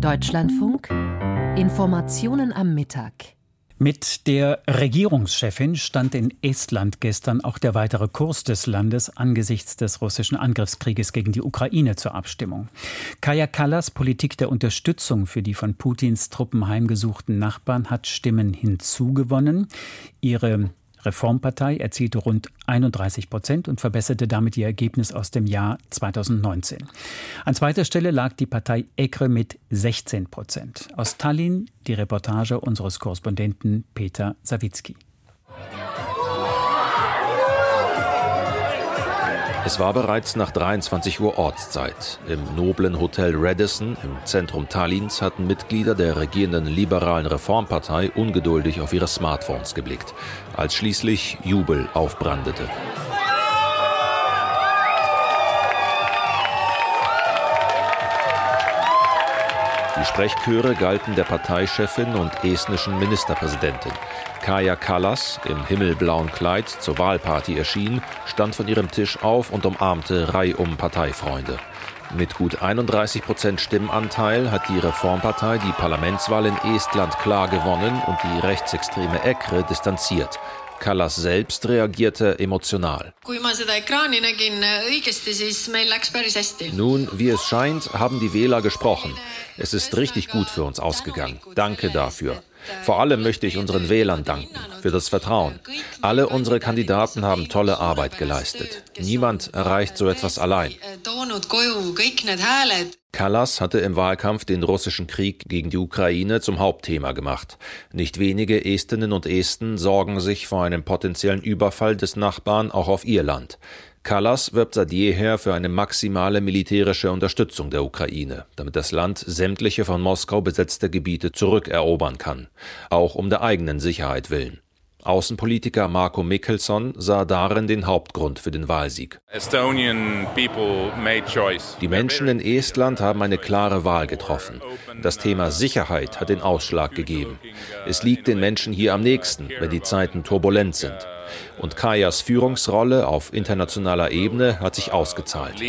Deutschlandfunk Informationen am Mittag. Mit der Regierungschefin stand in Estland gestern auch der weitere Kurs des Landes angesichts des russischen Angriffskrieges gegen die Ukraine zur Abstimmung. Kaja Kallas Politik der Unterstützung für die von Putins Truppen heimgesuchten Nachbarn hat Stimmen hinzugewonnen. Ihre Reformpartei erzielte rund 31 Prozent und verbesserte damit ihr Ergebnis aus dem Jahr 2019. An zweiter Stelle lag die Partei EKRE mit 16 Prozent. Aus Tallinn die Reportage unseres Korrespondenten Peter Sawicki. Es war bereits nach 23 Uhr Ortszeit. Im noblen Hotel Radisson im Zentrum Tallinns hatten Mitglieder der regierenden liberalen Reformpartei ungeduldig auf ihre Smartphones geblickt, als schließlich Jubel aufbrandete. Die Sprechchöre galten der Parteichefin und estnischen Ministerpräsidentin. Kaja Kallas, im himmelblauen Kleid zur Wahlparty erschien, stand von ihrem Tisch auf und umarmte reihum Parteifreunde. Mit gut 31 Prozent Stimmanteil hat die Reformpartei die Parlamentswahl in Estland klar gewonnen und die rechtsextreme EKRE distanziert. Kallas selbst reagierte emotional. Nun, wie es scheint, haben die Wähler gesprochen. Es ist richtig gut für uns ausgegangen. Danke dafür. Vor allem möchte ich unseren Wählern danken für das Vertrauen. Alle unsere Kandidaten haben tolle Arbeit geleistet. Niemand erreicht so etwas allein. Kallas hatte im Wahlkampf den russischen Krieg gegen die Ukraine zum Hauptthema gemacht. Nicht wenige Estinnen und Esten sorgen sich vor einem potenziellen Überfall des Nachbarn auch auf ihr Land. Kallas wirbt seit jeher für eine maximale militärische Unterstützung der Ukraine, damit das Land sämtliche von Moskau besetzte Gebiete zurückerobern kann, auch um der eigenen Sicherheit willen. Außenpolitiker Marco Mickelson sah darin den Hauptgrund für den Wahlsieg. Die Menschen in Estland haben eine klare Wahl getroffen. Das Thema Sicherheit hat den Ausschlag gegeben. Es liegt den Menschen hier am nächsten, wenn die Zeiten turbulent sind. Und Kajas Führungsrolle auf internationaler Ebene hat sich ausgezahlt.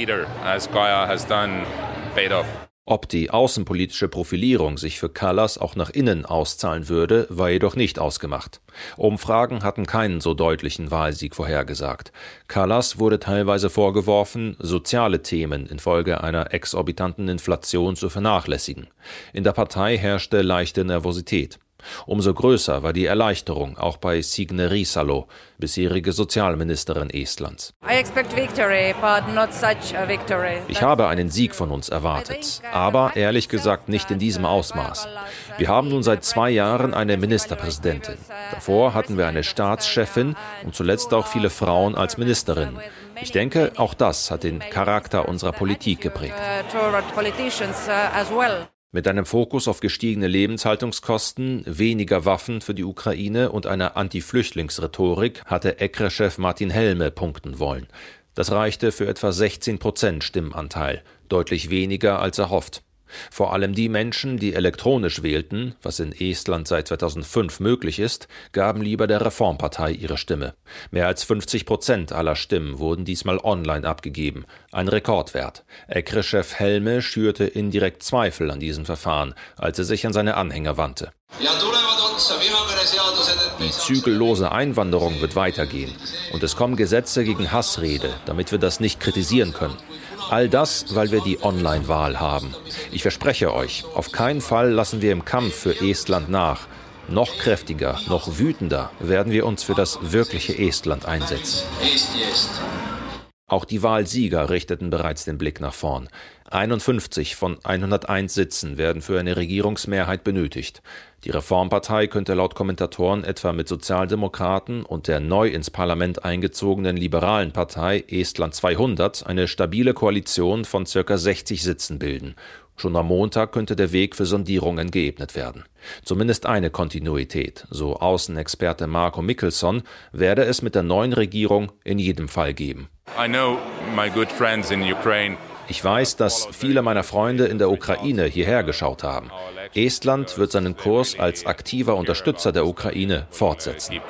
Ob die außenpolitische Profilierung sich für Callas auch nach innen auszahlen würde, war jedoch nicht ausgemacht. Umfragen hatten keinen so deutlichen Wahlsieg vorhergesagt. Callas wurde teilweise vorgeworfen, soziale Themen infolge einer exorbitanten Inflation zu vernachlässigen. In der Partei herrschte leichte Nervosität. Umso größer war die Erleichterung auch bei Signe Riisalo, bisherige Sozialministerin Estlands. Ich habe einen Sieg von uns erwartet, aber ehrlich gesagt nicht in diesem Ausmaß. Wir haben nun seit zwei Jahren eine Ministerpräsidentin. Davor hatten wir eine Staatschefin und zuletzt auch viele Frauen als Ministerinnen. Ich denke, auch das hat den Charakter unserer Politik geprägt. Mit einem Fokus auf gestiegene Lebenshaltungskosten, weniger Waffen für die Ukraine und einer Anti-Flüchtlingsrhetorik hatte ECRE-Chef Martin Helme punkten wollen. Das reichte für etwa 16 Prozent Stimmanteil, deutlich weniger als erhofft. Vor allem die Menschen, die elektronisch wählten, was in Estland seit 2005 möglich ist, gaben lieber der Reformpartei ihre Stimme. Mehr als 50 Prozent aller Stimmen wurden diesmal online abgegeben, ein Rekordwert. ECRE-Chef Helme schürte indirekt Zweifel an diesem Verfahren, als er sich an seine Anhänger wandte. Die zügellose Einwanderung wird weitergehen und es kommen Gesetze gegen Hassrede, damit wir das nicht kritisieren können. All das, weil wir die Online-Wahl haben. Ich verspreche euch, auf keinen Fall lassen wir im Kampf für Estland nach. Noch kräftiger, noch wütender werden wir uns für das wirkliche Estland einsetzen. Auch die Wahlsieger richteten bereits den Blick nach vorn. 51 von 101 Sitzen werden für eine Regierungsmehrheit benötigt. Die Reformpartei könnte laut Kommentatoren etwa mit Sozialdemokraten und der neu ins Parlament eingezogenen liberalen Partei Estland 200 eine stabile Koalition von circa 60 Sitzen bilden. Schon am Montag könnte der Weg für Sondierungen geebnet werden. Zumindest eine Kontinuität, so Außenexperte Marco Mickelson, werde es mit der neuen Regierung in jedem Fall geben. Ich weiß, dass viele meiner Freunde in der Ukraine hierher geschaut haben. Estland wird seinen Kurs als aktiver Unterstützer der Ukraine fortsetzen.